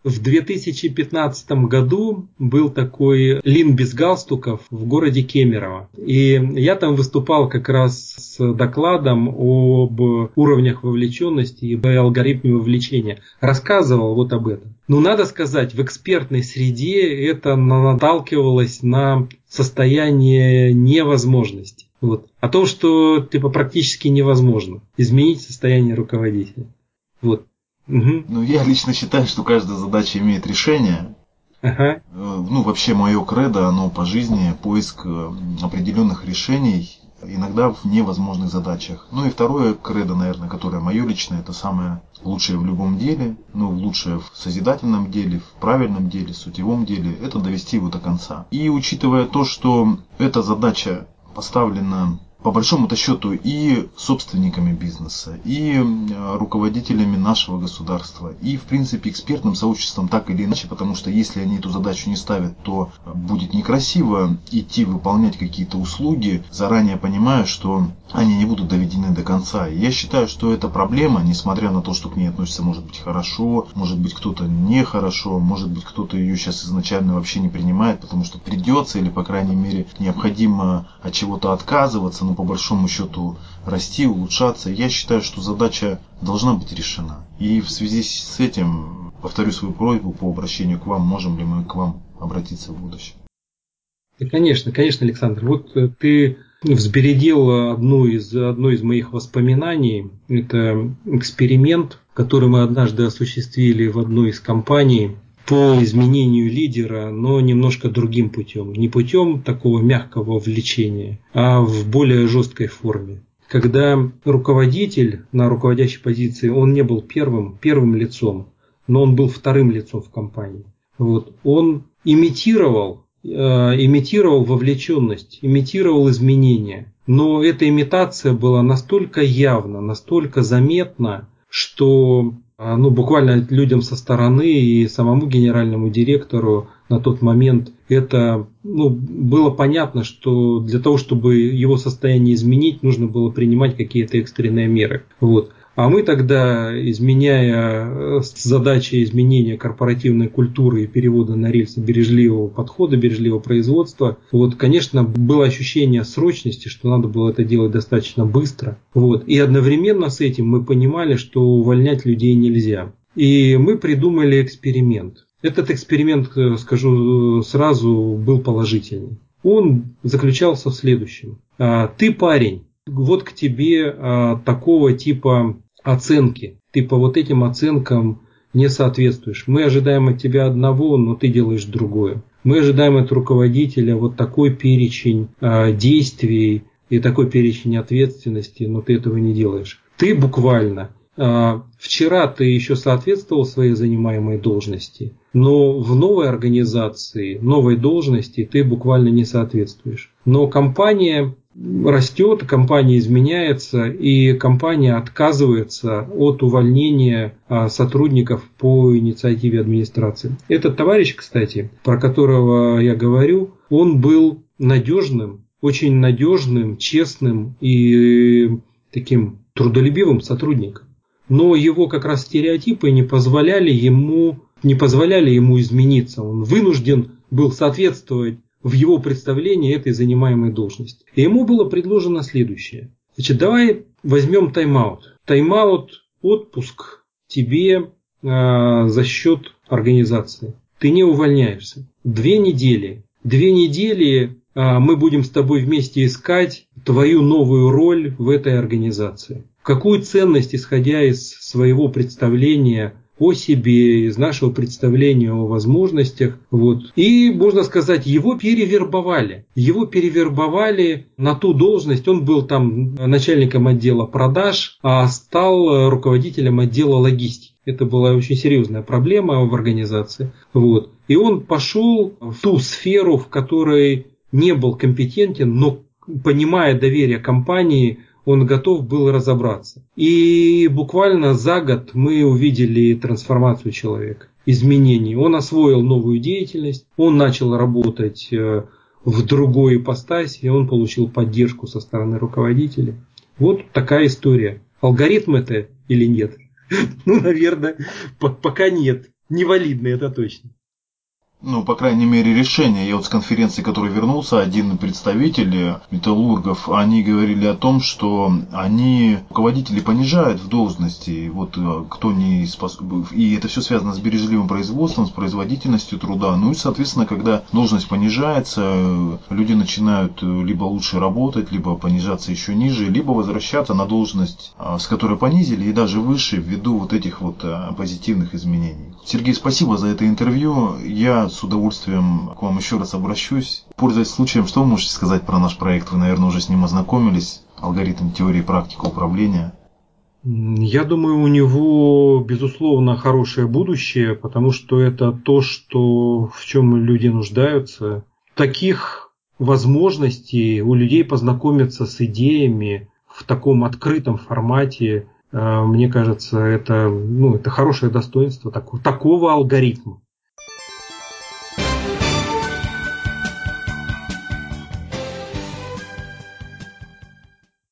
В 2015 году был такой Лин без галстуков в городе Кемерово. И я там выступал как раз с докладом об уровнях вовлеченности и алгоритме вовлечения. Рассказывал вот об этом. Но надо сказать, в экспертной среде это наталкивалось на состояние невозможности. Вот. О том, что типа практически невозможно изменить состояние руководителя. Вот. Угу. Ну, я лично считаю, что каждая задача имеет решение. Ага. Э, ну, вообще, мое кредо, оно по жизни поиск э, определенных решений, иногда в невозможных задачах. Ну и второе кредо, наверное, которое мое личное, это самое лучшее в любом деле, ну, лучшее в созидательном деле, в правильном деле, в сутевом деле, это довести его до конца. И учитывая то, что эта задача поставлена по большому-то счету и собственниками бизнеса, и руководителями нашего государства, и в принципе экспертным сообществом так или иначе, потому что если они эту задачу не ставят, то будет некрасиво идти выполнять какие-то услуги, заранее понимая, что они не будут доведены до конца. И я считаю, что это проблема, несмотря на то, что к ней относится может быть хорошо, может быть кто-то нехорошо, может быть кто-то ее сейчас изначально вообще не принимает, потому что придется или по крайней мере необходимо от чего-то отказываться, но по большому счету расти, улучшаться. Я считаю, что задача должна быть решена. И в связи с этим повторю свою просьбу по обращению к вам, можем ли мы к вам обратиться в будущем. Да, конечно, конечно, Александр. Вот э, ты взбередил одну из, одно из моих воспоминаний. Это эксперимент, который мы однажды осуществили в одной из компаний по изменению лидера, но немножко другим путем. Не путем такого мягкого влечения, а в более жесткой форме. Когда руководитель на руководящей позиции, он не был первым, первым лицом, но он был вторым лицом в компании. Вот. Он имитировал, э, имитировал вовлеченность, имитировал изменения. Но эта имитация была настолько явна, настолько заметна, что ну, буквально людям со стороны и самому генеральному директору на тот момент это ну, было понятно, что для того, чтобы его состояние изменить, нужно было принимать какие-то экстренные меры. Вот. А мы тогда, изменяя э, задачи изменения корпоративной культуры и перевода на рельсы бережливого подхода, бережливого производства, вот, конечно, было ощущение срочности, что надо было это делать достаточно быстро. Вот. И одновременно с этим мы понимали, что увольнять людей нельзя. И мы придумали эксперимент. Этот эксперимент, э, скажу сразу, был положительный. Он заключался в следующем. А, ты парень, вот к тебе а, такого типа оценки. Ты по вот этим оценкам не соответствуешь. Мы ожидаем от тебя одного, но ты делаешь другое. Мы ожидаем от руководителя вот такой перечень э, действий и такой перечень ответственности, но ты этого не делаешь. Ты буквально э, вчера ты еще соответствовал своей занимаемой должности, но в новой организации, новой должности ты буквально не соответствуешь. Но компания растет, компания изменяется, и компания отказывается от увольнения а, сотрудников по инициативе администрации. Этот товарищ, кстати, про которого я говорю, он был надежным, очень надежным, честным и таким трудолюбивым сотрудником. Но его как раз стереотипы не позволяли ему, не позволяли ему измениться. Он вынужден был соответствовать в его представлении этой занимаемой должности. И ему было предложено следующее. Значит, давай возьмем тайм-аут. Тайм-аут, отпуск тебе э, за счет организации. Ты не увольняешься. Две недели. Две недели э, мы будем с тобой вместе искать твою новую роль в этой организации. Какую ценность, исходя из своего представления о себе, из нашего представления о возможностях. Вот. И, можно сказать, его перевербовали. Его перевербовали на ту должность. Он был там начальником отдела продаж, а стал руководителем отдела логистики. Это была очень серьезная проблема в организации. Вот. И он пошел в ту сферу, в которой не был компетентен, но понимая доверие компании, он готов был разобраться. И буквально за год мы увидели трансформацию человека, изменений. Он освоил новую деятельность, он начал работать э, в другой ипостаси, и он получил поддержку со стороны руководителя. Вот такая история. Алгоритм это или нет? Ну, наверное, пока нет. невалидный, это точно. Ну, по крайней мере, решение. Я вот с конференции, который вернулся, один представитель металлургов, они говорили о том, что они руководители понижают в должности, вот э, кто не способен, и это все связано с бережливым производством, с производительностью труда. Ну и, соответственно, когда должность понижается, люди начинают либо лучше работать, либо понижаться еще ниже, либо возвращаться на должность, с которой понизили, и даже выше ввиду вот этих вот э, позитивных изменений. Сергей, спасибо за это интервью. Я с удовольствием к вам еще раз обращусь. Пользуясь случаем, что вы можете сказать про наш проект? Вы, наверное, уже с ним ознакомились. Алгоритм теории и практика управления. Я думаю, у него, безусловно, хорошее будущее, потому что это то, что, в чем люди нуждаются. Таких возможностей у людей познакомиться с идеями в таком открытом формате, э, мне кажется, это, ну, это хорошее достоинство такого, такого алгоритма.